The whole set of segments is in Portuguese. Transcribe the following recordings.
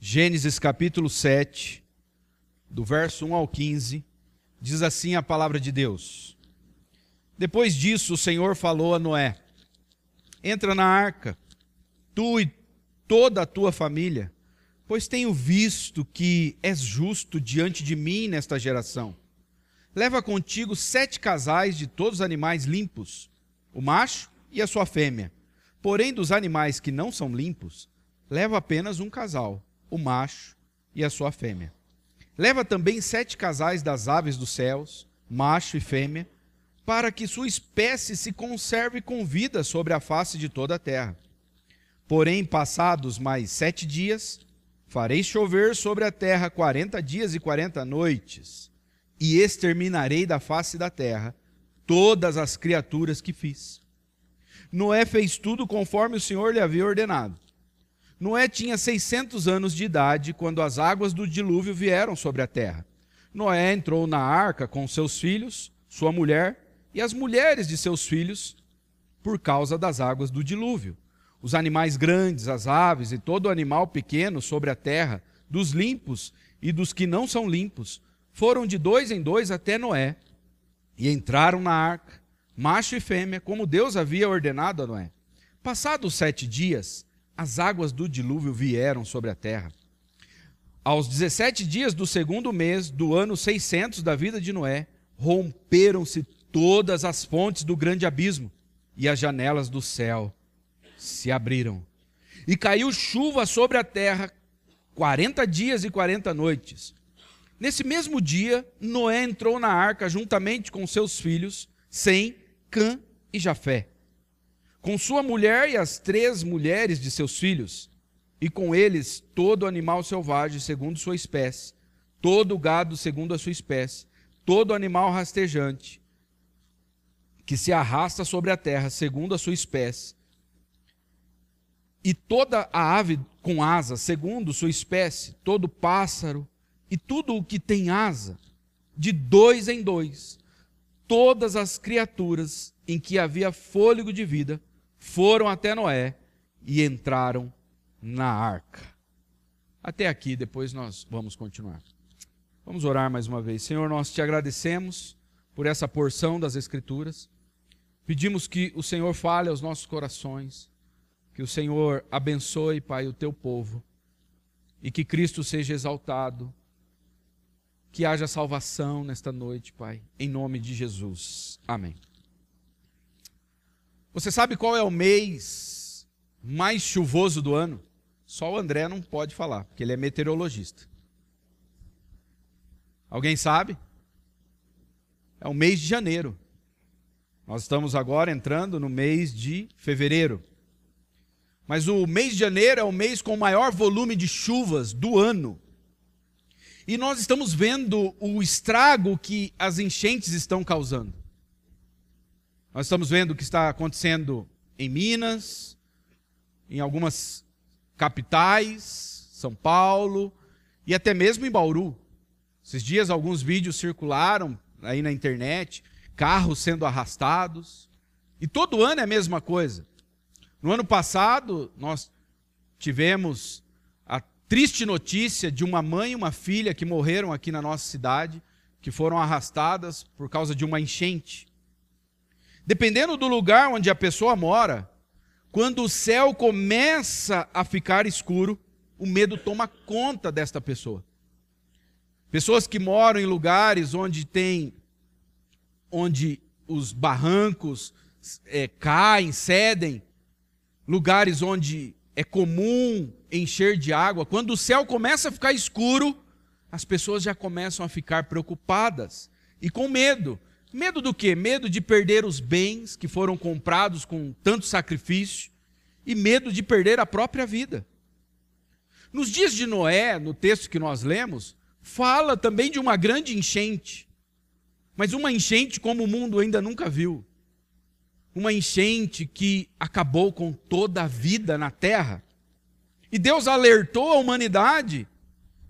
Gênesis capítulo 7, do verso 1 ao 15, diz assim a palavra de Deus. Depois disso, o Senhor falou a Noé: Entra na arca, tu e toda a tua família, pois tenho visto que és justo diante de mim nesta geração. Leva contigo sete casais de todos os animais limpos, o macho e a sua fêmea. Porém, dos animais que não são limpos, leva apenas um casal o macho e a sua fêmea. Leva também sete casais das aves dos céus, macho e fêmea, para que sua espécie se conserve com vida sobre a face de toda a terra. Porém, passados mais sete dias, farei chover sobre a terra quarenta dias e quarenta noites, e exterminarei da face da terra todas as criaturas que fiz. Noé fez tudo conforme o Senhor lhe havia ordenado. Noé tinha 600 anos de idade quando as águas do dilúvio vieram sobre a terra. Noé entrou na arca com seus filhos, sua mulher e as mulheres de seus filhos, por causa das águas do dilúvio. Os animais grandes, as aves e todo animal pequeno sobre a terra, dos limpos e dos que não são limpos, foram de dois em dois até Noé e entraram na arca, macho e fêmea, como Deus havia ordenado a Noé. Passados sete dias, as águas do dilúvio vieram sobre a terra. Aos 17 dias do segundo mês do ano 600 da vida de Noé, romperam-se todas as fontes do grande abismo e as janelas do céu se abriram. E caiu chuva sobre a terra 40 dias e 40 noites. Nesse mesmo dia, Noé entrou na arca juntamente com seus filhos, Sem, Cã e Jafé com sua mulher e as três mulheres de seus filhos, e com eles todo animal selvagem segundo sua espécie, todo gado segundo a sua espécie, todo animal rastejante que se arrasta sobre a terra segundo a sua espécie, e toda a ave com asa segundo sua espécie, todo pássaro e tudo o que tem asa, de dois em dois, todas as criaturas em que havia fôlego de vida, foram até Noé e entraram na arca. Até aqui, depois nós vamos continuar. Vamos orar mais uma vez. Senhor, nós te agradecemos por essa porção das Escrituras. Pedimos que o Senhor fale aos nossos corações, que o Senhor abençoe, Pai, o teu povo e que Cristo seja exaltado, que haja salvação nesta noite, Pai, em nome de Jesus. Amém. Você sabe qual é o mês mais chuvoso do ano? Só o André não pode falar, porque ele é meteorologista. Alguém sabe? É o mês de janeiro. Nós estamos agora entrando no mês de fevereiro. Mas o mês de janeiro é o mês com o maior volume de chuvas do ano. E nós estamos vendo o estrago que as enchentes estão causando. Nós estamos vendo o que está acontecendo em Minas, em algumas capitais, São Paulo e até mesmo em Bauru. Esses dias alguns vídeos circularam aí na internet, carros sendo arrastados. E todo ano é a mesma coisa. No ano passado, nós tivemos a triste notícia de uma mãe e uma filha que morreram aqui na nossa cidade, que foram arrastadas por causa de uma enchente. Dependendo do lugar onde a pessoa mora, quando o céu começa a ficar escuro, o medo toma conta desta pessoa. Pessoas que moram em lugares onde tem, onde os barrancos é, caem, cedem, lugares onde é comum encher de água, quando o céu começa a ficar escuro, as pessoas já começam a ficar preocupadas e com medo, Medo do quê? Medo de perder os bens que foram comprados com tanto sacrifício e medo de perder a própria vida. Nos dias de Noé, no texto que nós lemos, fala também de uma grande enchente, mas uma enchente como o mundo ainda nunca viu. Uma enchente que acabou com toda a vida na terra. E Deus alertou a humanidade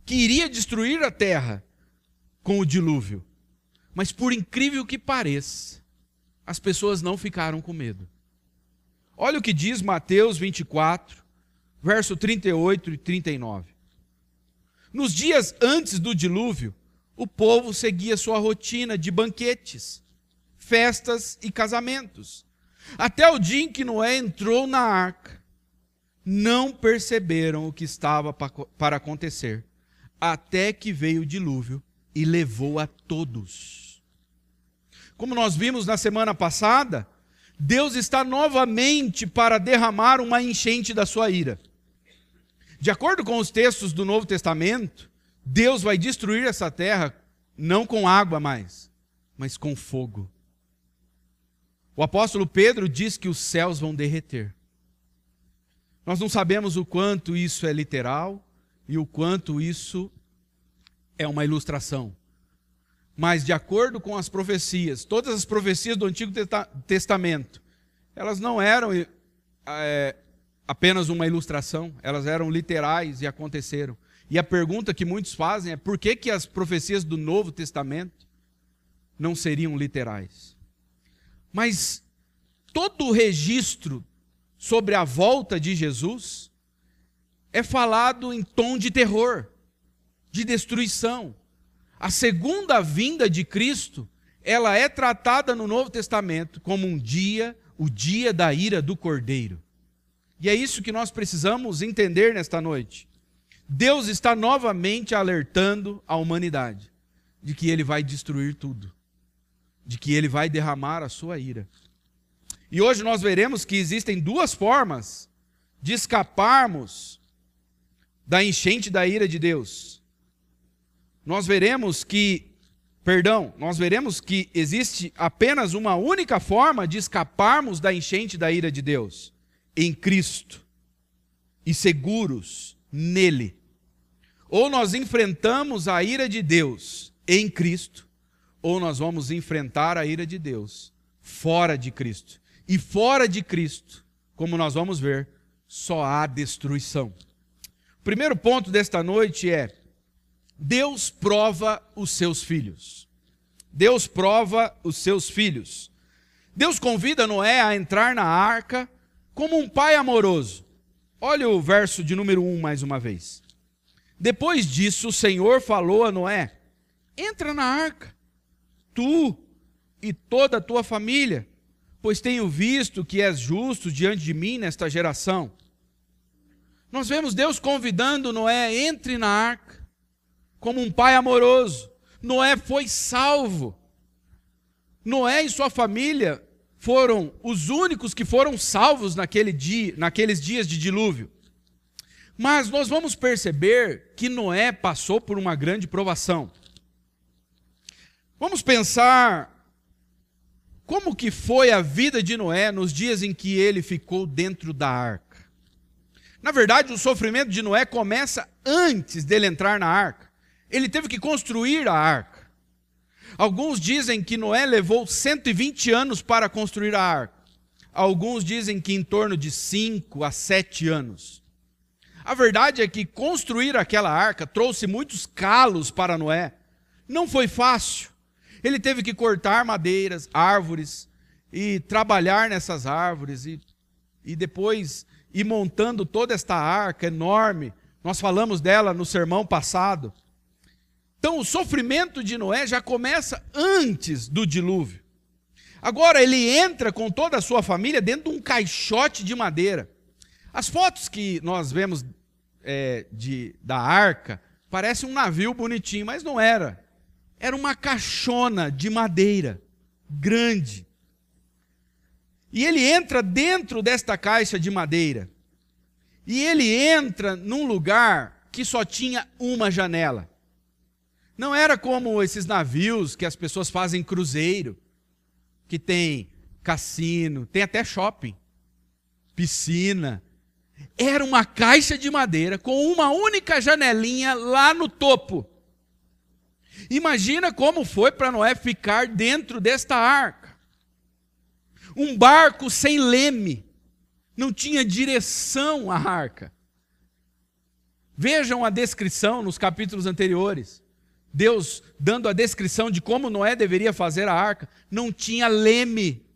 que iria destruir a terra com o dilúvio. Mas por incrível que pareça, as pessoas não ficaram com medo. Olha o que diz Mateus 24, verso 38 e 39. Nos dias antes do dilúvio, o povo seguia sua rotina de banquetes, festas e casamentos. Até o dia em que Noé entrou na arca, não perceberam o que estava para acontecer, até que veio o dilúvio e levou a todos. Como nós vimos na semana passada, Deus está novamente para derramar uma enchente da sua ira. De acordo com os textos do Novo Testamento, Deus vai destruir essa terra não com água mais, mas com fogo. O apóstolo Pedro diz que os céus vão derreter. Nós não sabemos o quanto isso é literal e o quanto isso é uma ilustração. Mas, de acordo com as profecias, todas as profecias do Antigo Testamento, elas não eram é, apenas uma ilustração, elas eram literais e aconteceram. E a pergunta que muitos fazem é por que, que as profecias do Novo Testamento não seriam literais? Mas todo o registro sobre a volta de Jesus é falado em tom de terror, de destruição. A segunda vinda de Cristo, ela é tratada no Novo Testamento como um dia, o dia da ira do Cordeiro. E é isso que nós precisamos entender nesta noite. Deus está novamente alertando a humanidade de que ele vai destruir tudo, de que ele vai derramar a sua ira. E hoje nós veremos que existem duas formas de escaparmos da enchente da ira de Deus. Nós veremos que, perdão, nós veremos que existe apenas uma única forma de escaparmos da enchente da ira de Deus em Cristo e seguros nele. Ou nós enfrentamos a ira de Deus em Cristo, ou nós vamos enfrentar a ira de Deus fora de Cristo. E fora de Cristo, como nós vamos ver, só há destruição. O primeiro ponto desta noite é: Deus prova os seus filhos. Deus prova os seus filhos. Deus convida Noé a entrar na arca como um pai amoroso. Olha o verso de número 1 mais uma vez. Depois disso, o Senhor falou a Noé: Entra na arca, tu e toda a tua família, pois tenho visto que és justo diante de mim nesta geração. Nós vemos Deus convidando Noé: entre na arca, como um pai amoroso. Noé foi salvo. Noé e sua família foram os únicos que foram salvos naquele dia, naqueles dias de dilúvio. Mas nós vamos perceber que Noé passou por uma grande provação. Vamos pensar como que foi a vida de Noé nos dias em que ele ficou dentro da arca. Na verdade, o sofrimento de Noé começa antes dele entrar na arca. Ele teve que construir a arca. Alguns dizem que Noé levou 120 anos para construir a arca. Alguns dizem que em torno de 5 a 7 anos. A verdade é que construir aquela arca trouxe muitos calos para Noé. Não foi fácil. Ele teve que cortar madeiras, árvores, e trabalhar nessas árvores, e, e depois ir montando toda esta arca enorme. Nós falamos dela no sermão passado. Então, o sofrimento de Noé já começa antes do dilúvio. Agora, ele entra com toda a sua família dentro de um caixote de madeira. As fotos que nós vemos é, de, da arca parecem um navio bonitinho, mas não era. Era uma caixona de madeira, grande. E ele entra dentro desta caixa de madeira. E ele entra num lugar que só tinha uma janela. Não era como esses navios que as pessoas fazem cruzeiro, que tem cassino, tem até shopping, piscina. Era uma caixa de madeira com uma única janelinha lá no topo. Imagina como foi para Noé ficar dentro desta arca. Um barco sem leme, não tinha direção a arca. Vejam a descrição nos capítulos anteriores. Deus dando a descrição de como Noé deveria fazer a arca, não tinha leme.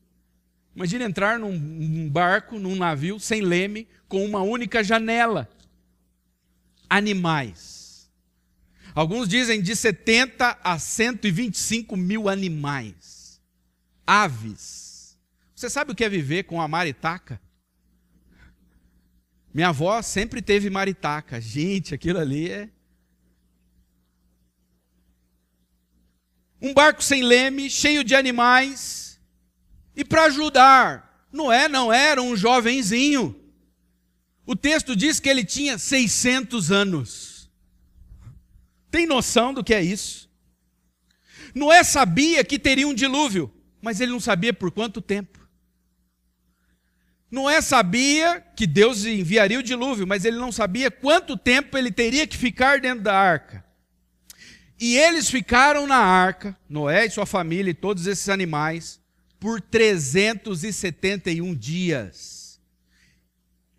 Imagina entrar num barco, num navio, sem leme, com uma única janela. Animais. Alguns dizem de 70 a 125 mil animais, aves. Você sabe o que é viver com a maritaca? Minha avó sempre teve maritaca. Gente, aquilo ali é. Um barco sem leme, cheio de animais. E para ajudar, Noé não era um jovenzinho. O texto diz que ele tinha 600 anos. Tem noção do que é isso? Noé sabia que teria um dilúvio, mas ele não sabia por quanto tempo. Noé sabia que Deus enviaria o dilúvio, mas ele não sabia quanto tempo ele teria que ficar dentro da arca. E eles ficaram na arca, Noé e sua família e todos esses animais, por 371 dias.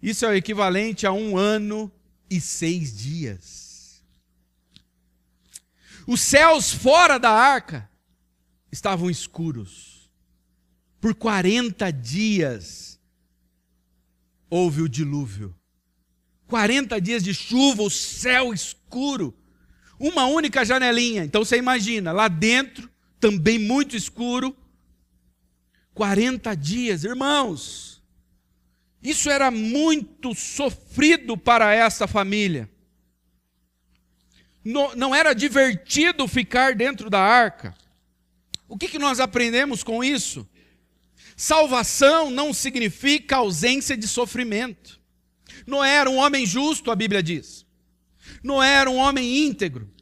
Isso é o equivalente a um ano e seis dias. Os céus fora da arca estavam escuros. Por 40 dias houve o dilúvio. 40 dias de chuva, o céu escuro, uma única janelinha. Então você imagina, lá dentro, também muito escuro. 40 dias, irmãos. Isso era muito sofrido para essa família. Não, não era divertido ficar dentro da arca. O que, que nós aprendemos com isso? Salvação não significa ausência de sofrimento. Noé era um homem justo, a Bíblia diz. Noé era um homem íntegro.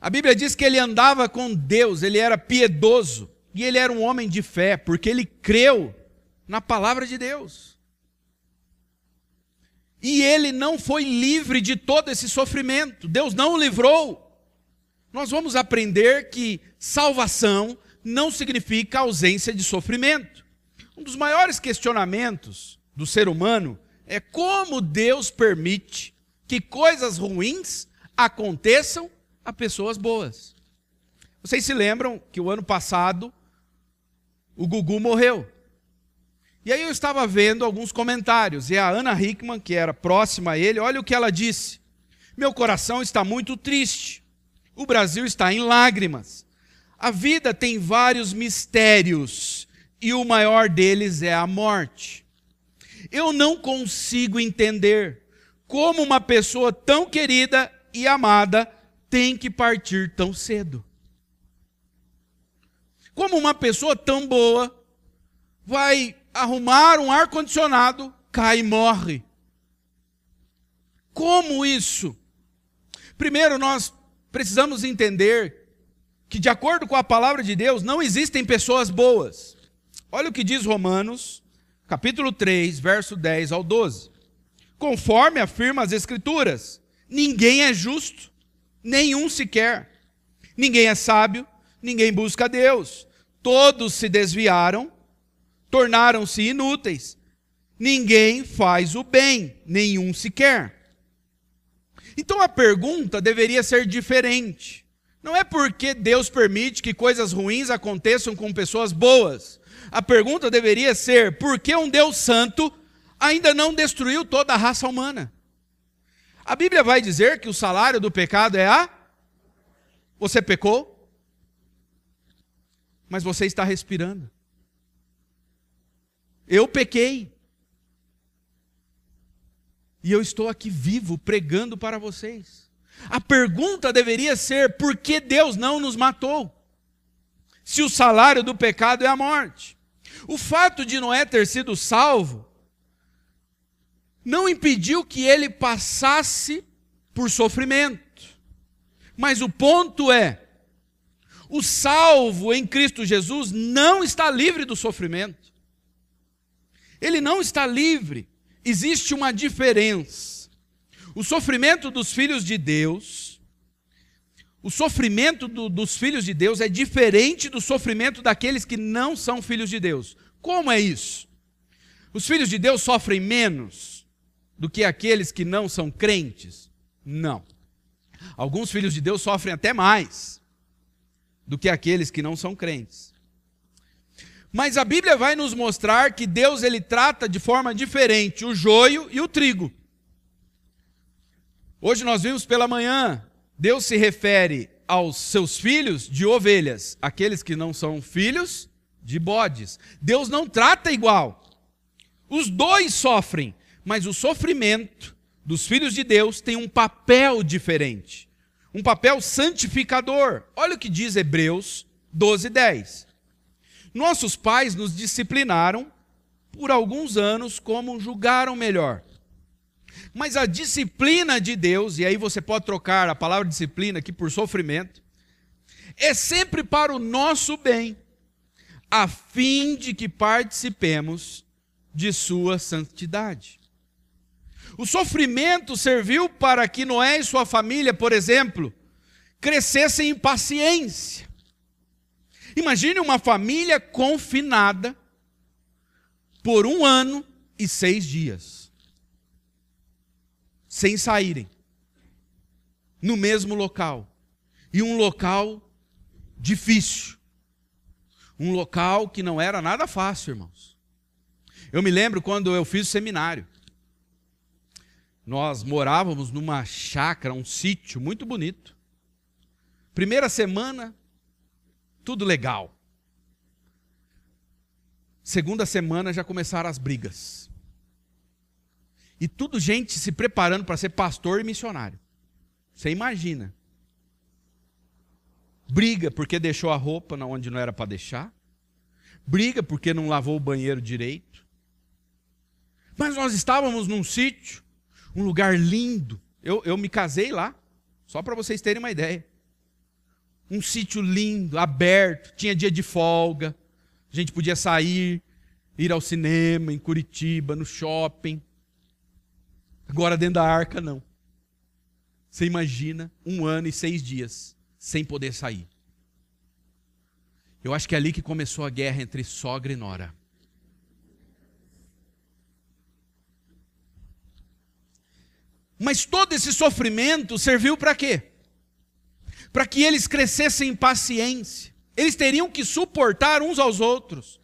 A Bíblia diz que ele andava com Deus, ele era piedoso e ele era um homem de fé, porque ele creu na palavra de Deus. E ele não foi livre de todo esse sofrimento. Deus não o livrou. Nós vamos aprender que salvação não significa ausência de sofrimento. Um dos maiores questionamentos do ser humano é como Deus permite que coisas ruins aconteçam a pessoas boas. Vocês se lembram que o ano passado o Gugu morreu. E aí eu estava vendo alguns comentários, e a Ana Hickman, que era próxima a ele, olha o que ela disse: Meu coração está muito triste. O Brasil está em lágrimas. A vida tem vários mistérios e o maior deles é a morte. Eu não consigo entender como uma pessoa tão querida e amada tem que partir tão cedo. Como uma pessoa tão boa vai arrumar um ar-condicionado, cai e morre. Como isso? Primeiro, nós precisamos entender que, de acordo com a palavra de Deus, não existem pessoas boas. Olha o que diz Romanos, capítulo 3, verso 10 ao 12. Conforme afirma as Escrituras, ninguém é justo, nenhum sequer. Ninguém é sábio, ninguém busca Deus. Todos se desviaram, tornaram-se inúteis. Ninguém faz o bem, nenhum sequer. Então a pergunta deveria ser diferente. Não é porque Deus permite que coisas ruins aconteçam com pessoas boas. A pergunta deveria ser: por que um Deus santo ainda não destruiu toda a raça humana? A Bíblia vai dizer que o salário do pecado é a. Você pecou, mas você está respirando. Eu pequei. E eu estou aqui vivo pregando para vocês. A pergunta deveria ser: por que Deus não nos matou? Se o salário do pecado é a morte. O fato de Noé ter sido salvo não impediu que ele passasse por sofrimento. Mas o ponto é: o salvo em Cristo Jesus não está livre do sofrimento. Ele não está livre. Existe uma diferença. O sofrimento dos filhos de Deus, o sofrimento do, dos filhos de Deus é diferente do sofrimento daqueles que não são filhos de Deus. Como é isso? Os filhos de Deus sofrem menos do que aqueles que não são crentes? Não. Alguns filhos de Deus sofrem até mais do que aqueles que não são crentes. Mas a Bíblia vai nos mostrar que Deus ele trata de forma diferente o joio e o trigo. Hoje nós vimos pela manhã Deus se refere aos seus filhos de ovelhas, aqueles que não são filhos de bodes. Deus não trata igual. Os dois sofrem, mas o sofrimento dos filhos de Deus tem um papel diferente, um papel santificador. Olha o que diz Hebreus 12, 10. Nossos pais nos disciplinaram por alguns anos como julgaram melhor. Mas a disciplina de Deus, e aí você pode trocar a palavra disciplina aqui por sofrimento, é sempre para o nosso bem, a fim de que participemos de sua santidade. O sofrimento serviu para que Noé e sua família, por exemplo, crescessem em paciência. Imagine uma família confinada por um ano e seis dias, sem saírem, no mesmo local. E um local difícil. Um local que não era nada fácil, irmãos. Eu me lembro quando eu fiz o seminário. Nós morávamos numa chácara, um sítio muito bonito. Primeira semana, tudo legal. Segunda semana já começaram as brigas. E tudo gente se preparando para ser pastor e missionário. Você imagina. Briga porque deixou a roupa onde não era para deixar. Briga porque não lavou o banheiro direito. Mas nós estávamos num sítio, um lugar lindo. Eu, eu me casei lá, só para vocês terem uma ideia. Um sítio lindo, aberto, tinha dia de folga. A gente podia sair, ir ao cinema em Curitiba, no shopping. Agora dentro da arca, não. Você imagina um ano e seis dias sem poder sair. Eu acho que é ali que começou a guerra entre sogra e nora. Mas todo esse sofrimento serviu para quê? Para que eles crescessem em paciência. Eles teriam que suportar uns aos outros.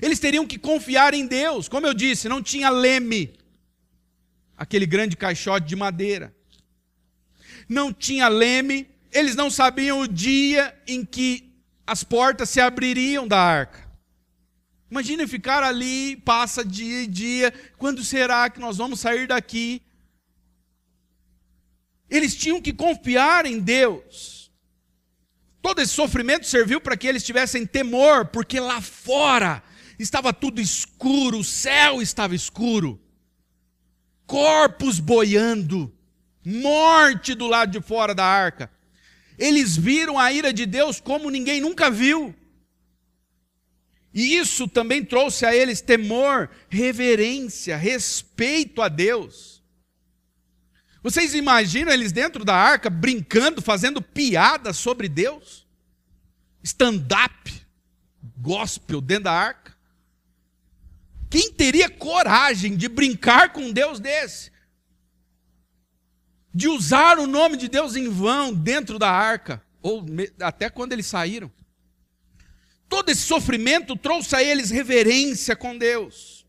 Eles teriam que confiar em Deus. Como eu disse, não tinha leme, aquele grande caixote de madeira. Não tinha leme, eles não sabiam o dia em que as portas se abririam da arca. Imagine ficar ali, passa dia e dia, quando será que nós vamos sair daqui? Eles tinham que confiar em Deus. Todo esse sofrimento serviu para que eles tivessem temor, porque lá fora estava tudo escuro, o céu estava escuro, corpos boiando, morte do lado de fora da arca. Eles viram a ira de Deus como ninguém nunca viu. E isso também trouxe a eles temor, reverência, respeito a Deus. Vocês imaginam eles dentro da arca brincando, fazendo piada sobre Deus? Stand-up, gospel dentro da arca? Quem teria coragem de brincar com Deus desse? De usar o nome de Deus em vão dentro da arca? Ou até quando eles saíram? Todo esse sofrimento trouxe a eles reverência com Deus.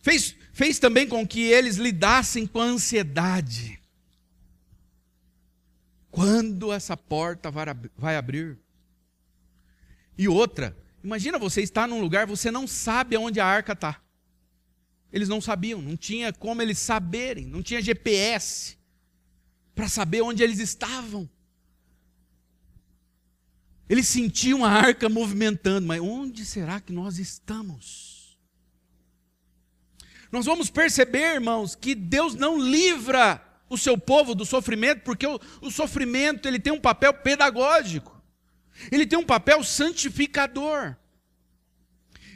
Fez fez também com que eles lidassem com a ansiedade. Quando essa porta vai abrir? E outra, imagina você estar num lugar, você não sabe aonde a arca está. Eles não sabiam, não tinha como eles saberem, não tinha GPS para saber onde eles estavam. Eles sentiam a arca movimentando, mas onde será que nós estamos? Nós vamos perceber, irmãos, que Deus não livra o seu povo do sofrimento, porque o, o sofrimento ele tem um papel pedagógico, ele tem um papel santificador.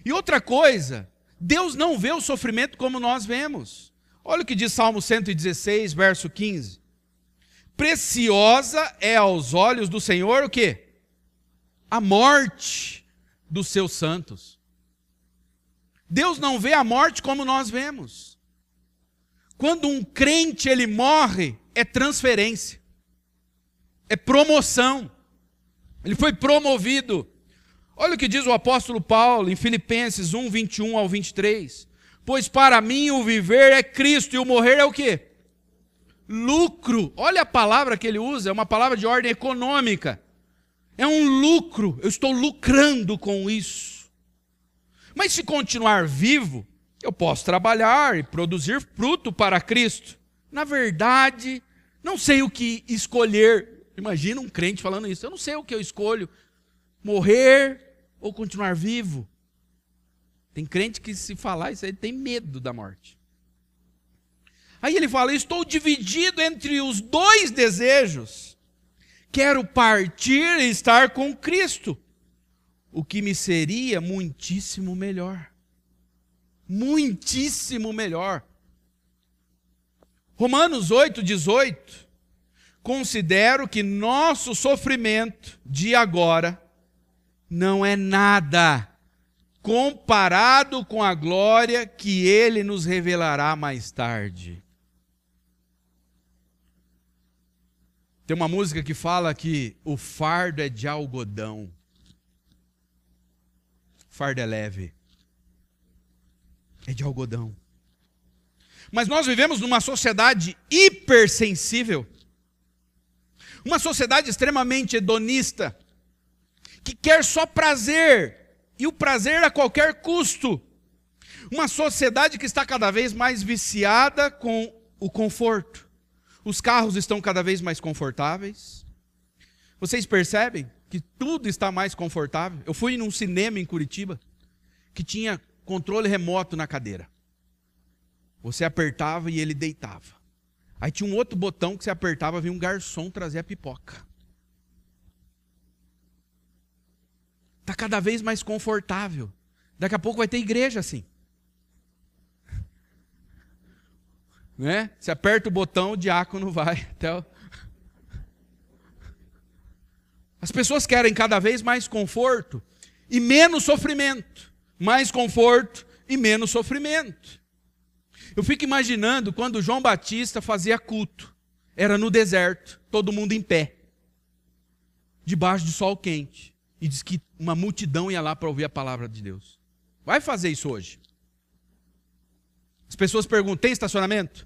E outra coisa, Deus não vê o sofrimento como nós vemos. Olha o que diz Salmo 116, verso 15. Preciosa é aos olhos do Senhor o quê? A morte dos seus santos. Deus não vê a morte como nós vemos. Quando um crente ele morre, é transferência. É promoção. Ele foi promovido. Olha o que diz o apóstolo Paulo em Filipenses 1, 21 ao 23. Pois para mim o viver é Cristo e o morrer é o quê? lucro. Olha a palavra que ele usa, é uma palavra de ordem econômica. É um lucro, eu estou lucrando com isso. Mas se continuar vivo, eu posso trabalhar e produzir fruto para Cristo. Na verdade, não sei o que escolher. Imagina um crente falando isso. Eu não sei o que eu escolho: morrer ou continuar vivo. Tem crente que, se falar isso aí, tem medo da morte. Aí ele fala: Estou dividido entre os dois desejos. Quero partir e estar com Cristo, o que me seria muitíssimo melhor. Muitíssimo melhor. Romanos 8, 18. Considero que nosso sofrimento de agora não é nada comparado com a glória que ele nos revelará mais tarde. Tem uma música que fala que o fardo é de algodão. O fardo é leve. É de algodão. Mas nós vivemos numa sociedade hipersensível. Uma sociedade extremamente hedonista, que quer só prazer, e o prazer a qualquer custo. Uma sociedade que está cada vez mais viciada com o conforto. Os carros estão cada vez mais confortáveis. Vocês percebem que tudo está mais confortável? Eu fui num cinema em Curitiba que tinha controle remoto na cadeira. Você apertava e ele deitava. Aí tinha um outro botão que você apertava, vinha um garçom trazer a pipoca. Está cada vez mais confortável. Daqui a pouco vai ter igreja assim. Né? Você aperta o botão, o diácono vai até o... As pessoas querem cada vez mais conforto e menos sofrimento. Mais conforto e menos sofrimento. Eu fico imaginando quando João Batista fazia culto. Era no deserto, todo mundo em pé, debaixo de sol quente. E diz que uma multidão ia lá para ouvir a palavra de Deus. Vai fazer isso hoje. As pessoas perguntam: tem estacionamento?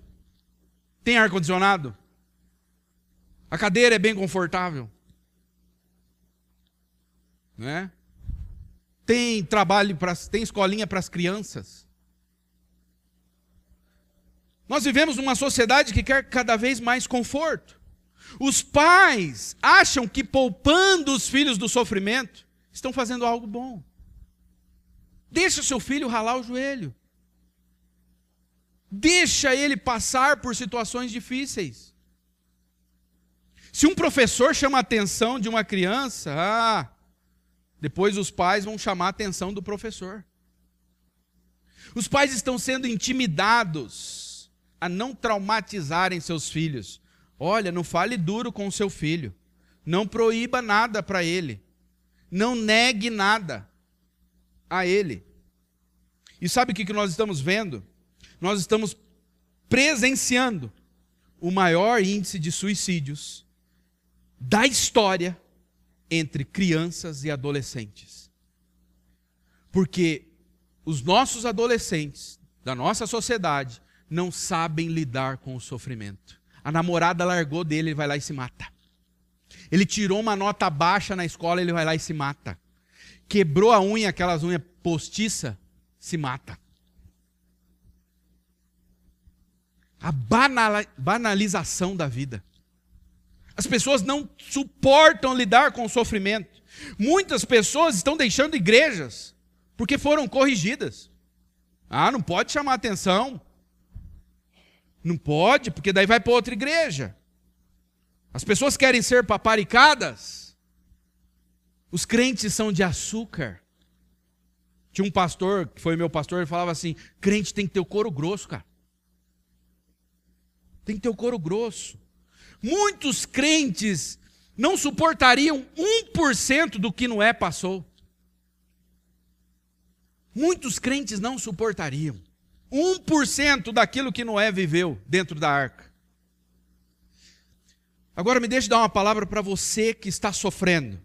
Tem ar-condicionado? A cadeira é bem confortável? Né? Tem trabalho para tem escolinha para as crianças? Nós vivemos numa sociedade que quer cada vez mais conforto. Os pais acham que poupando os filhos do sofrimento, estão fazendo algo bom. Deixa seu filho ralar o joelho. Deixa ele passar por situações difíceis. Se um professor chama a atenção de uma criança, ah, depois os pais vão chamar a atenção do professor. Os pais estão sendo intimidados a não traumatizarem seus filhos. Olha, não fale duro com o seu filho. Não proíba nada para ele. Não negue nada a ele. E sabe o que nós estamos vendo? Nós estamos presenciando o maior índice de suicídios da história entre crianças e adolescentes. Porque os nossos adolescentes da nossa sociedade não sabem lidar com o sofrimento. A namorada largou dele, ele vai lá e se mata. Ele tirou uma nota baixa na escola, ele vai lá e se mata. Quebrou a unha, aquelas unhas postiça, se mata. A banalização da vida. As pessoas não suportam lidar com o sofrimento. Muitas pessoas estão deixando igrejas porque foram corrigidas. Ah, não pode chamar atenção. Não pode, porque daí vai para outra igreja. As pessoas querem ser paparicadas. Os crentes são de açúcar. Tinha um pastor, que foi meu pastor, ele falava assim: crente tem que ter o couro grosso, cara. Tem que ter o couro grosso. Muitos crentes não suportariam 1% do que Noé passou. Muitos crentes não suportariam. 1% daquilo que Noé viveu dentro da arca. Agora me deixe dar uma palavra para você que está sofrendo.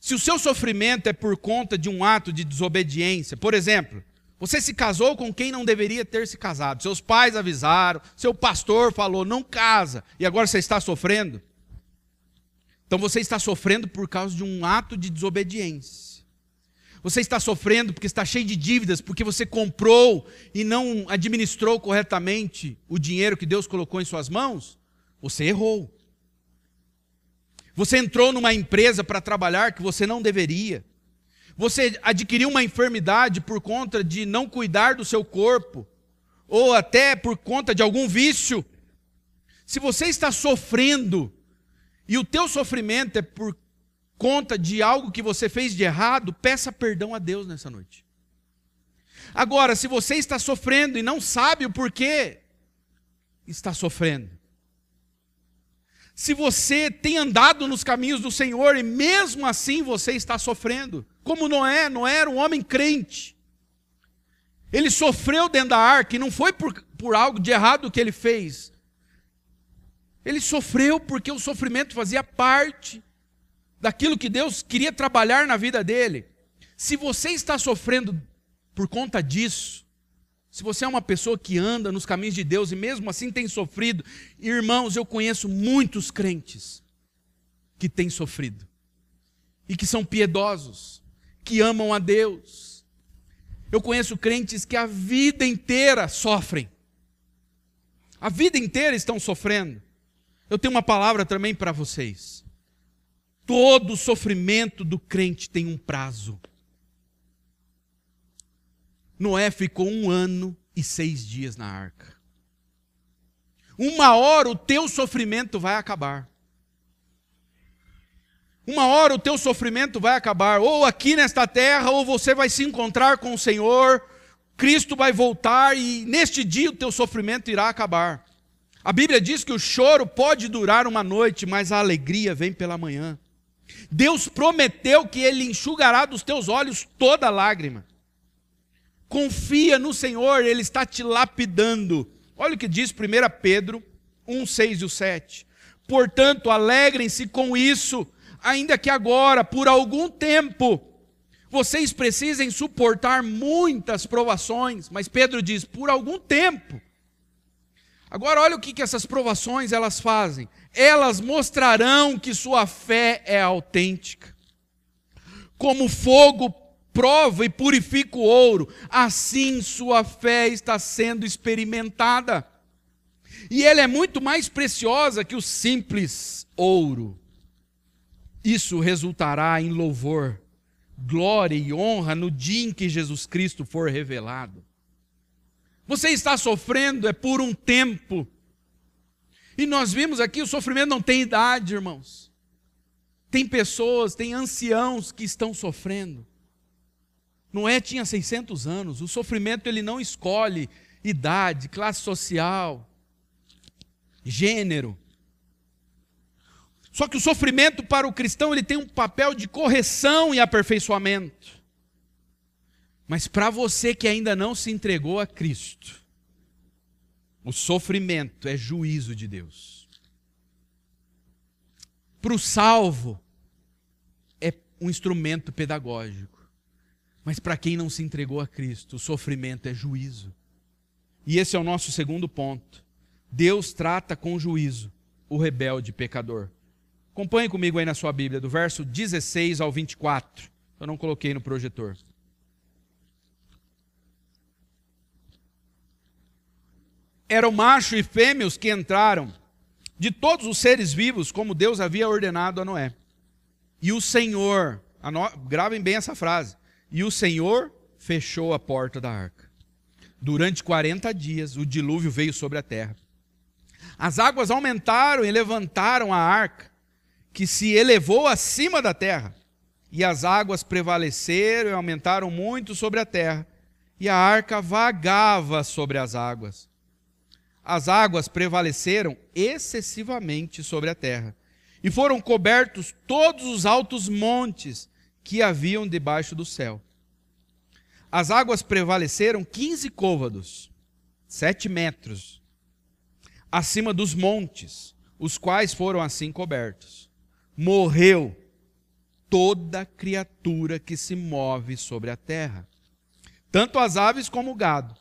Se o seu sofrimento é por conta de um ato de desobediência, por exemplo, Você se casou com quem não deveria ter se casado. Seus pais avisaram, seu pastor falou, não casa, e agora você está sofrendo. Então você está sofrendo por causa de um ato de desobediência. Você está sofrendo porque está cheio de dívidas, porque você comprou e não administrou corretamente o dinheiro que Deus colocou em suas mãos. Você errou. Você entrou numa empresa para trabalhar que você não deveria. Você adquiriu uma enfermidade por conta de não cuidar do seu corpo, ou até por conta de algum vício. Se você está sofrendo e o teu sofrimento é por conta de algo que você fez de errado, peça perdão a Deus nessa noite. Agora, se você está sofrendo e não sabe o porquê está sofrendo, se você tem andado nos caminhos do Senhor e mesmo assim você está sofrendo, como Noé, Noé era um homem crente. Ele sofreu dentro da arca e não foi por, por algo de errado que ele fez. Ele sofreu porque o sofrimento fazia parte daquilo que Deus queria trabalhar na vida dele. Se você está sofrendo por conta disso, se você é uma pessoa que anda nos caminhos de Deus e mesmo assim tem sofrido, irmãos, eu conheço muitos crentes que têm sofrido e que são piedosos que amam a Deus. Eu conheço crentes que a vida inteira sofrem. A vida inteira estão sofrendo. Eu tenho uma palavra também para vocês. Todo sofrimento do crente tem um prazo. Noé ficou um ano e seis dias na arca. Uma hora o teu sofrimento vai acabar. Uma hora o teu sofrimento vai acabar, ou aqui nesta terra, ou você vai se encontrar com o Senhor, Cristo vai voltar e neste dia o teu sofrimento irá acabar. A Bíblia diz que o choro pode durar uma noite, mas a alegria vem pela manhã. Deus prometeu que Ele enxugará dos teus olhos toda lágrima. Confia no Senhor, Ele está te lapidando. Olha o que diz 1 Pedro 1, 6 e 7. Portanto, alegrem-se com isso ainda que agora, por algum tempo, vocês precisem suportar muitas provações, mas Pedro diz, por algum tempo. Agora olha o que, que essas provações elas fazem. Elas mostrarão que sua fé é autêntica. Como fogo prova e purifica o ouro, assim sua fé está sendo experimentada. E ela é muito mais preciosa que o simples ouro. Isso resultará em louvor, glória e honra no dia em que Jesus Cristo for revelado. Você está sofrendo é por um tempo. E nós vimos aqui, o sofrimento não tem idade, irmãos. Tem pessoas, tem anciãos que estão sofrendo. Noé tinha 600 anos. O sofrimento ele não escolhe idade, classe social, gênero. Só que o sofrimento para o cristão ele tem um papel de correção e aperfeiçoamento. Mas para você que ainda não se entregou a Cristo, o sofrimento é juízo de Deus. Para o salvo, é um instrumento pedagógico. Mas para quem não se entregou a Cristo, o sofrimento é juízo. E esse é o nosso segundo ponto. Deus trata com juízo o rebelde pecador. Acompanhe comigo aí na sua Bíblia, do verso 16 ao 24. Eu não coloquei no projetor. Eram macho e fêmeos que entraram, de todos os seres vivos, como Deus havia ordenado a Noé. E o Senhor, gravem bem essa frase, e o Senhor fechou a porta da arca. Durante 40 dias o dilúvio veio sobre a terra. As águas aumentaram e levantaram a arca que se elevou acima da terra, e as águas prevaleceram e aumentaram muito sobre a terra, e a arca vagava sobre as águas. As águas prevaleceram excessivamente sobre a terra, e foram cobertos todos os altos montes que haviam debaixo do céu. As águas prevaleceram quinze côvados, sete metros, acima dos montes, os quais foram assim cobertos morreu toda criatura que se move sobre a terra. tanto as aves como o gado,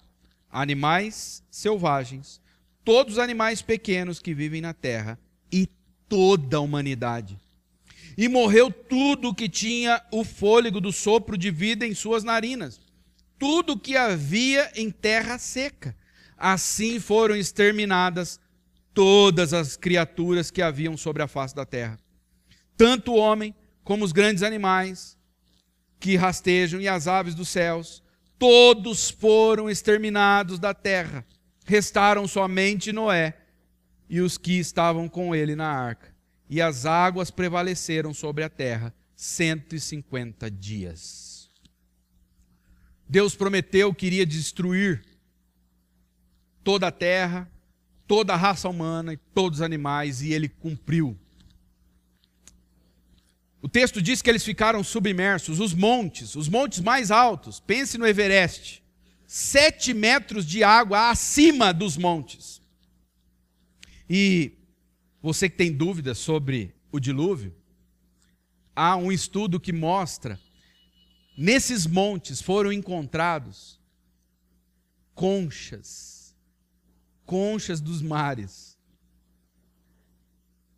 animais selvagens, todos os animais pequenos que vivem na terra e toda a humanidade. E morreu tudo que tinha o fôlego do sopro de vida em suas narinas, tudo que havia em terra seca. Assim foram exterminadas todas as criaturas que haviam sobre a face da terra, tanto o homem como os grandes animais que rastejam e as aves dos céus, todos foram exterminados da terra. Restaram somente Noé e os que estavam com ele na arca. E as águas prevaleceram sobre a terra 150 dias. Deus prometeu que iria destruir toda a terra, toda a raça humana e todos os animais, e ele cumpriu. O texto diz que eles ficaram submersos, os montes, os montes mais altos, pense no Everest, sete metros de água acima dos montes. E você que tem dúvidas sobre o dilúvio, há um estudo que mostra nesses montes foram encontrados conchas, conchas dos mares.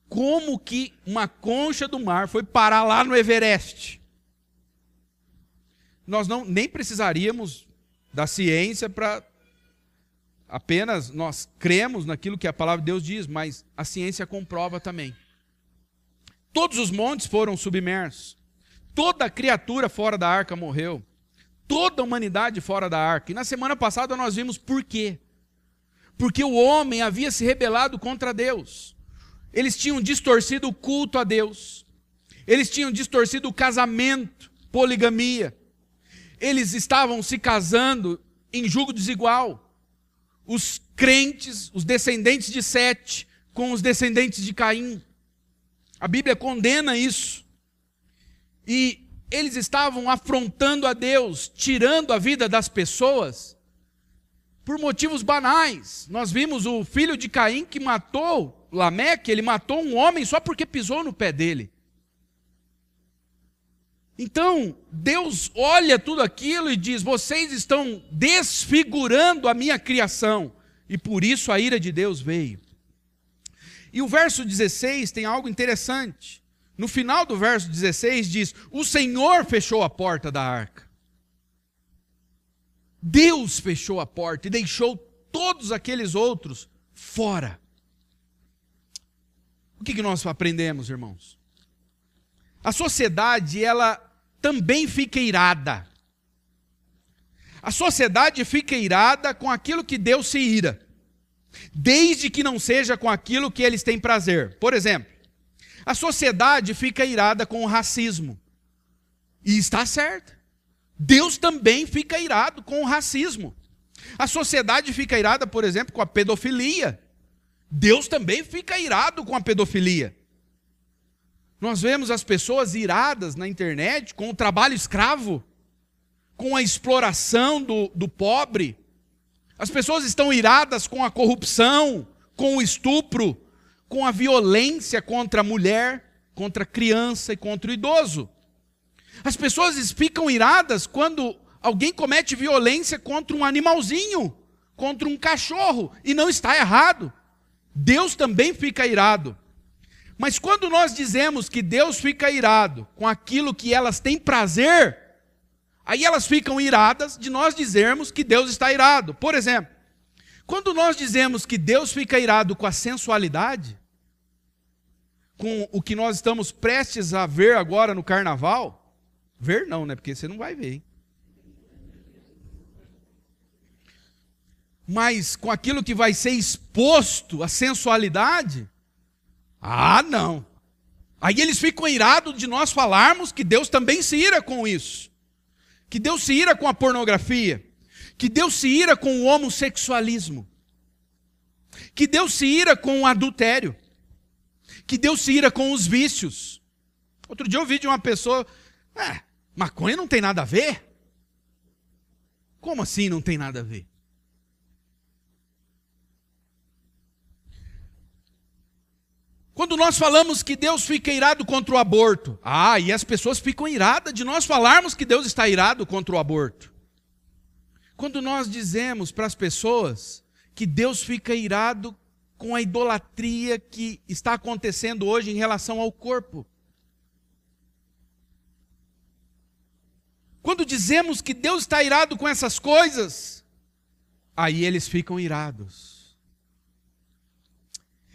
Como que uma concha do mar foi parar lá no Everest? Nós não nem precisaríamos da ciência para apenas nós cremos naquilo que a palavra de Deus diz, mas a ciência comprova também. Todos os montes foram submersos. Toda criatura fora da arca morreu. Toda a humanidade fora da arca. E na semana passada nós vimos por quê. Porque o homem havia se rebelado contra Deus. Eles tinham distorcido o culto a Deus. Eles tinham distorcido o casamento, poligamia. Eles estavam se casando em julgo desigual os crentes, os descendentes de Sete, com os descendentes de Caim. A Bíblia condena isso. E eles estavam afrontando a Deus, tirando a vida das pessoas por motivos banais. Nós vimos o filho de Caim que matou Lameque, ele matou um homem só porque pisou no pé dele. Então, Deus olha tudo aquilo e diz: vocês estão desfigurando a minha criação, e por isso a ira de Deus veio. E o verso 16 tem algo interessante. No final do verso 16 diz: O Senhor fechou a porta da arca. Deus fechou a porta e deixou todos aqueles outros fora. O que, nós aprendemos, irmãos? A sociedade, ela também fica irada. A sociedade fica irada com aquilo que Deus se ira, desde que não seja com aquilo que eles têm prazer. Por exemplo, a sociedade fica irada com o racismo. E está certo. Deus também fica irado com o racismo. A sociedade fica irada, por exemplo, com a pedofilia. Deus também fica irado com a pedofilia. Nós vemos as pessoas iradas na internet com o trabalho escravo, com a exploração do, do pobre. As pessoas estão iradas com a corrupção, com o estupro, com a violência contra a mulher, contra a criança e contra o idoso. As pessoas ficam iradas quando alguém comete violência contra um animalzinho, contra um cachorro, e não está errado. Deus também fica irado. Mas quando nós dizemos que Deus fica irado com aquilo que elas têm prazer, aí elas ficam iradas de nós dizermos que Deus está irado. Por exemplo, quando nós dizemos que Deus fica irado com a sensualidade, com o que nós estamos prestes a ver agora no carnaval, ver não, né? Porque você não vai ver. Hein? Mas com aquilo que vai ser exposto, a sensualidade, ah, não. Aí eles ficam irados de nós falarmos que Deus também se ira com isso. Que Deus se ira com a pornografia. Que Deus se ira com o homossexualismo. Que Deus se ira com o adultério. Que Deus se ira com os vícios. Outro dia eu ouvi de uma pessoa, é, maconha não tem nada a ver? Como assim não tem nada a ver? Quando nós falamos que Deus fica irado contra o aborto, ah, e as pessoas ficam iradas de nós falarmos que Deus está irado contra o aborto. quando nós dizemos para as pessoas que Deus fica irado com a idolatria que está acontecendo hoje em relação ao corpo. Quando dizemos que Deus está irado com essas coisas, aí eles ficam irados.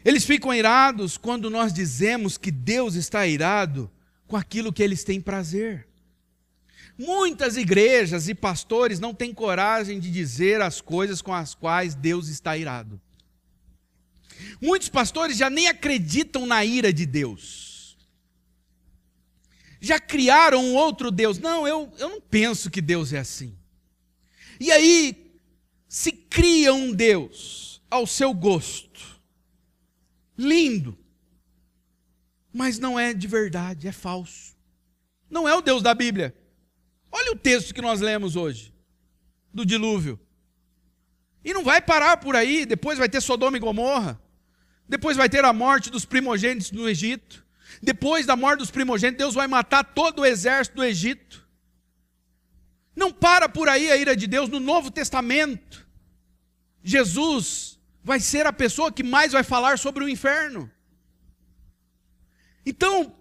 Eles ficam irados quando nós dizemos que Deus está irado com aquilo que eles têm prazer. Muitas igrejas e pastores não têm coragem de dizer as coisas com as quais Deus está irado. Muitos pastores já nem acreditam na ira de Deus. Já criaram um outro Deus. Não, eu, eu não penso que Deus é assim. E aí se cria um Deus ao seu gosto. Lindo. Mas não é de verdade, é falso. Não é o Deus da Bíblia. Olha o texto que nós lemos hoje, do dilúvio. E não vai parar por aí, depois vai ter Sodoma e Gomorra. Depois vai ter a morte dos primogênitos no Egito. Depois da morte dos primogênitos, Deus vai matar todo o exército do Egito. Não para por aí a ira de Deus no Novo Testamento. Jesus vai ser a pessoa que mais vai falar sobre o inferno. Então,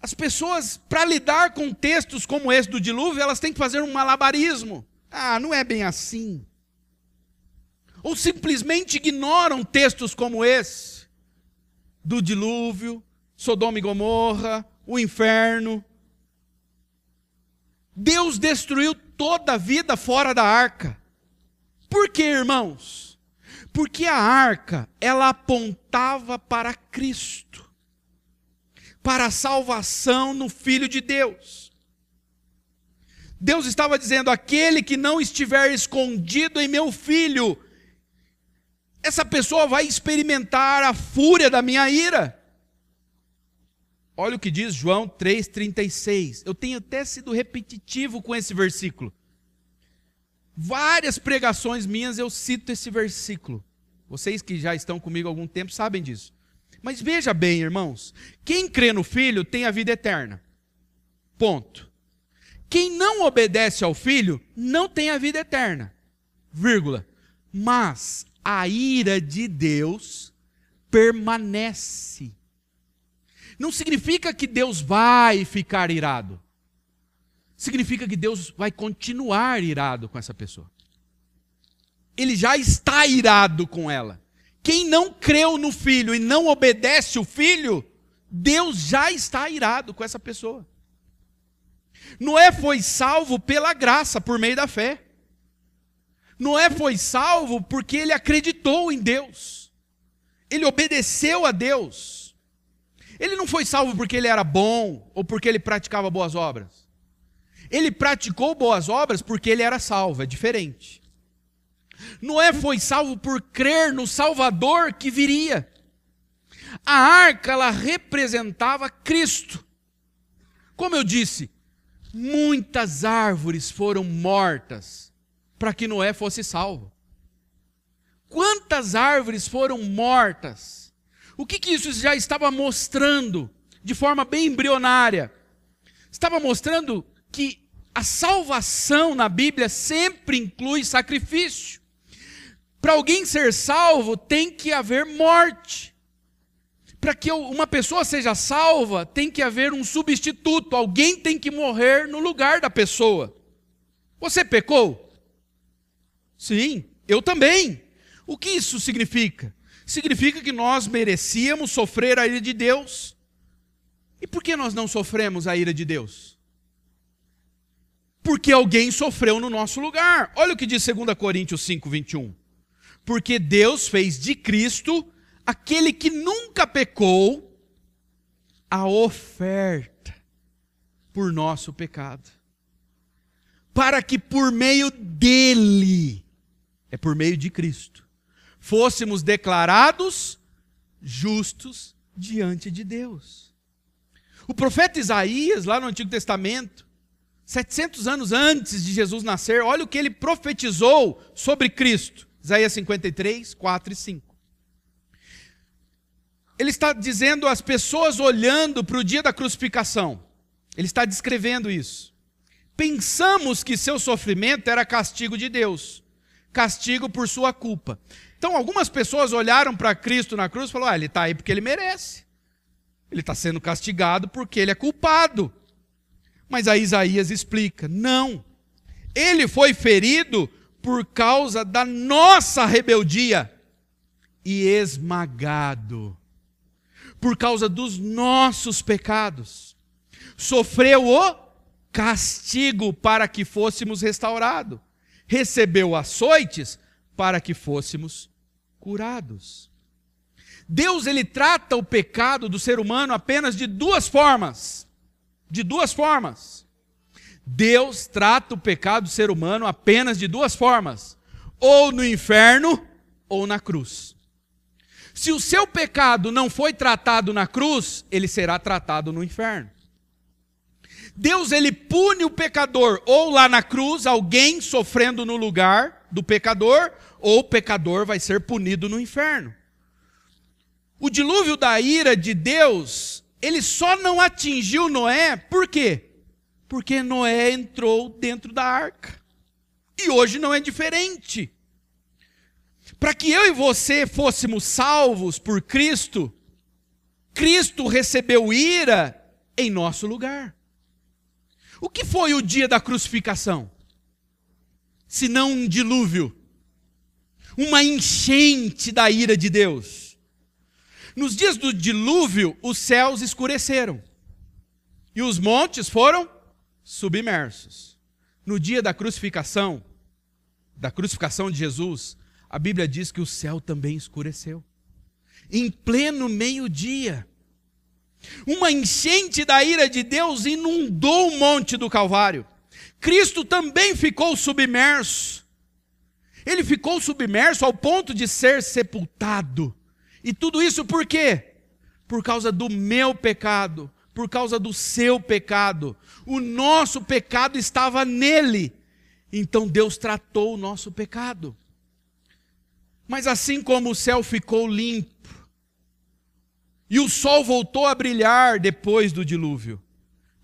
as pessoas, para lidar com textos como esse do dilúvio, elas têm que fazer um malabarismo. Ah, não é bem assim ou simplesmente ignoram textos como esse do dilúvio, Sodoma e Gomorra, o inferno. Deus destruiu toda a vida fora da arca. Por quê, irmãos? Porque a arca, ela apontava para Cristo, para a salvação no Filho de Deus. Deus estava dizendo: aquele que não estiver escondido em meu filho, essa pessoa vai experimentar a fúria da minha ira. Olha o que diz João 3,36. Eu tenho até sido repetitivo com esse versículo. Várias pregações minhas eu cito esse versículo. Vocês que já estão comigo há algum tempo sabem disso. Mas veja bem, irmãos: quem crê no Filho tem a vida eterna. Ponto. Quem não obedece ao Filho não tem a vida eterna. Vírgula. Mas a ira de Deus permanece. Não significa que Deus vai ficar irado. Significa que Deus vai continuar irado com essa pessoa. Ele já está irado com ela. Quem não creu no filho e não obedece o filho, Deus já está irado com essa pessoa. Noé foi salvo pela graça, por meio da fé. Noé foi salvo porque ele acreditou em Deus. Ele obedeceu a Deus. Ele não foi salvo porque ele era bom ou porque ele praticava boas obras. Ele praticou boas obras porque ele era salvo, é diferente. Noé foi salvo por crer no Salvador que viria. A arca, ela representava Cristo. Como eu disse, muitas árvores foram mortas para que Noé fosse salvo. Quantas árvores foram mortas? O que, que isso já estava mostrando de forma bem embrionária? Estava mostrando que a salvação na Bíblia sempre inclui sacrifício. Para alguém ser salvo, tem que haver morte. Para que uma pessoa seja salva, tem que haver um substituto. Alguém tem que morrer no lugar da pessoa. Você pecou? Sim, eu também. O que isso significa? Significa que nós merecíamos sofrer a ira de Deus. E por que nós não sofremos a ira de Deus? Porque alguém sofreu no nosso lugar. Olha o que diz 2 Coríntios 5, 21. Porque Deus fez de Cristo, aquele que nunca pecou, a oferta por nosso pecado. Para que por meio dele é por meio de Cristo. Fôssemos declarados justos diante de Deus. O profeta Isaías, lá no Antigo Testamento, 700 anos antes de Jesus nascer, olha o que ele profetizou sobre Cristo. Isaías 53, 4 e 5. Ele está dizendo às pessoas olhando para o dia da crucificação. Ele está descrevendo isso. pensamos que seu sofrimento era castigo de Deus, castigo por sua culpa. Então, algumas pessoas olharam para Cristo na cruz e falaram: ah, ele está aí porque ele merece. Ele está sendo castigado porque ele é culpado. Mas aí Isaías explica: não. Ele foi ferido por causa da nossa rebeldia e esmagado por causa dos nossos pecados. Sofreu o castigo para que fôssemos restaurados. Recebeu açoites para que fôssemos curados. Deus ele trata o pecado do ser humano apenas de duas formas. De duas formas. Deus trata o pecado do ser humano apenas de duas formas: ou no inferno ou na cruz. Se o seu pecado não foi tratado na cruz, ele será tratado no inferno. Deus ele pune o pecador ou lá na cruz, alguém sofrendo no lugar do pecador, ou o pecador vai ser punido no inferno. O dilúvio da ira de Deus, ele só não atingiu Noé, por quê? Porque Noé entrou dentro da arca. E hoje não é diferente. Para que eu e você fôssemos salvos por Cristo, Cristo recebeu ira em nosso lugar. O que foi o dia da crucificação? Se não um dilúvio, uma enchente da ira de Deus. Nos dias do dilúvio, os céus escureceram e os montes foram submersos. No dia da crucificação, da crucificação de Jesus, a Bíblia diz que o céu também escureceu. Em pleno meio-dia, uma enchente da ira de Deus inundou o monte do Calvário. Cristo também ficou submerso. Ele ficou submerso ao ponto de ser sepultado. E tudo isso por quê? Por causa do meu pecado, por causa do seu pecado. O nosso pecado estava nele. Então Deus tratou o nosso pecado. Mas assim como o céu ficou limpo, e o sol voltou a brilhar depois do dilúvio,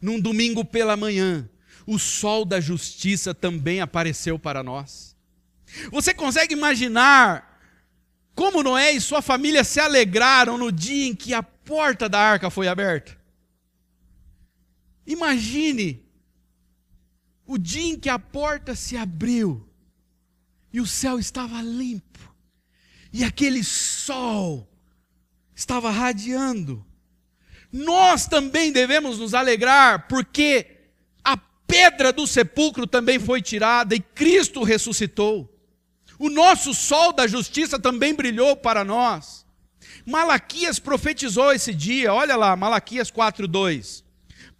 num domingo pela manhã, o sol da justiça também apareceu para nós. Você consegue imaginar como Noé e sua família se alegraram no dia em que a porta da arca foi aberta? Imagine o dia em que a porta se abriu e o céu estava limpo e aquele sol estava radiando. Nós também devemos nos alegrar, porque a pedra do sepulcro também foi tirada e Cristo ressuscitou. O nosso sol da justiça também brilhou para nós. Malaquias profetizou esse dia, olha lá, Malaquias 4:2.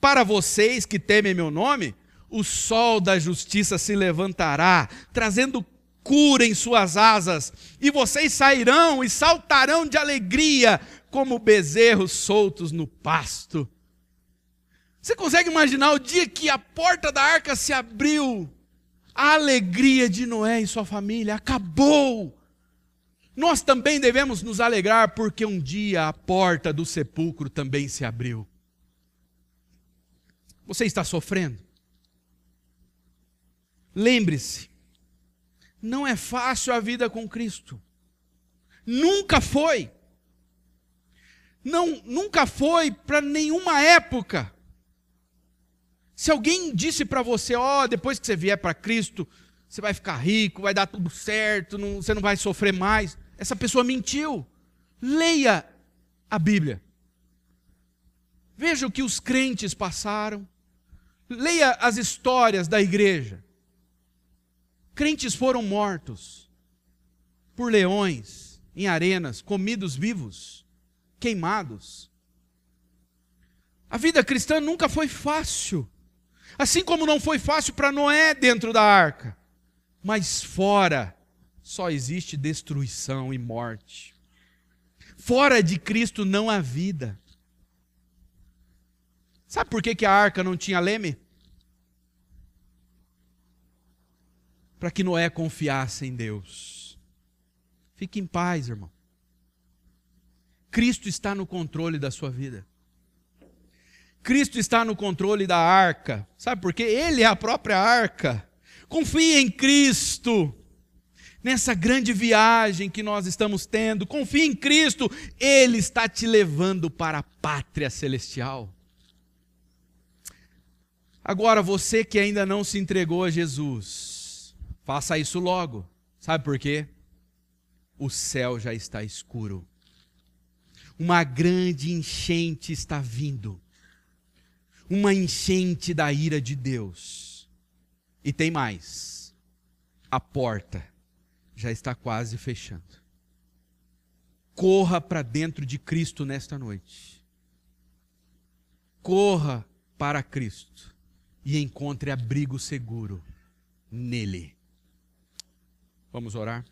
Para vocês que temem meu nome, o sol da justiça se levantará, trazendo cura em suas asas, e vocês sairão e saltarão de alegria, como bezerros soltos no pasto. Você consegue imaginar o dia que a porta da arca se abriu? A alegria de Noé e sua família acabou. Nós também devemos nos alegrar, porque um dia a porta do sepulcro também se abriu. Você está sofrendo? Lembre-se, não é fácil a vida com Cristo. Nunca foi. Não, nunca foi para nenhuma época. Se alguém disse para você, ó, oh, depois que você vier para Cristo, você vai ficar rico, vai dar tudo certo, não, você não vai sofrer mais. Essa pessoa mentiu. Leia a Bíblia. Veja o que os crentes passaram. Leia as histórias da igreja. Crentes foram mortos por leões em arenas, comidos vivos, queimados. A vida cristã nunca foi fácil. Assim como não foi fácil para Noé dentro da arca. Mas fora só existe destruição e morte. Fora de Cristo não há vida. Sabe por que, que a arca não tinha leme? para que Noé confiasse em Deus. Fique em paz, irmão. Cristo está no controle da sua vida. Cristo está no controle da arca. Sabe por quê? Ele é a própria arca. Confie em Cristo. Nessa grande viagem que nós estamos tendo, confie em Cristo, Ele está te levando para a pátria celestial. Agora, você que ainda não se entregou a Jesus, faça isso logo. Sabe por quê? O céu já está escuro. Uma grande enchente está vindo. Uma enchente da ira de Deus. E tem mais. A porta já está quase fechando. Corra para dentro de Cristo nesta noite. Corra para Cristo e encontre abrigo seguro nele. Vamos orar?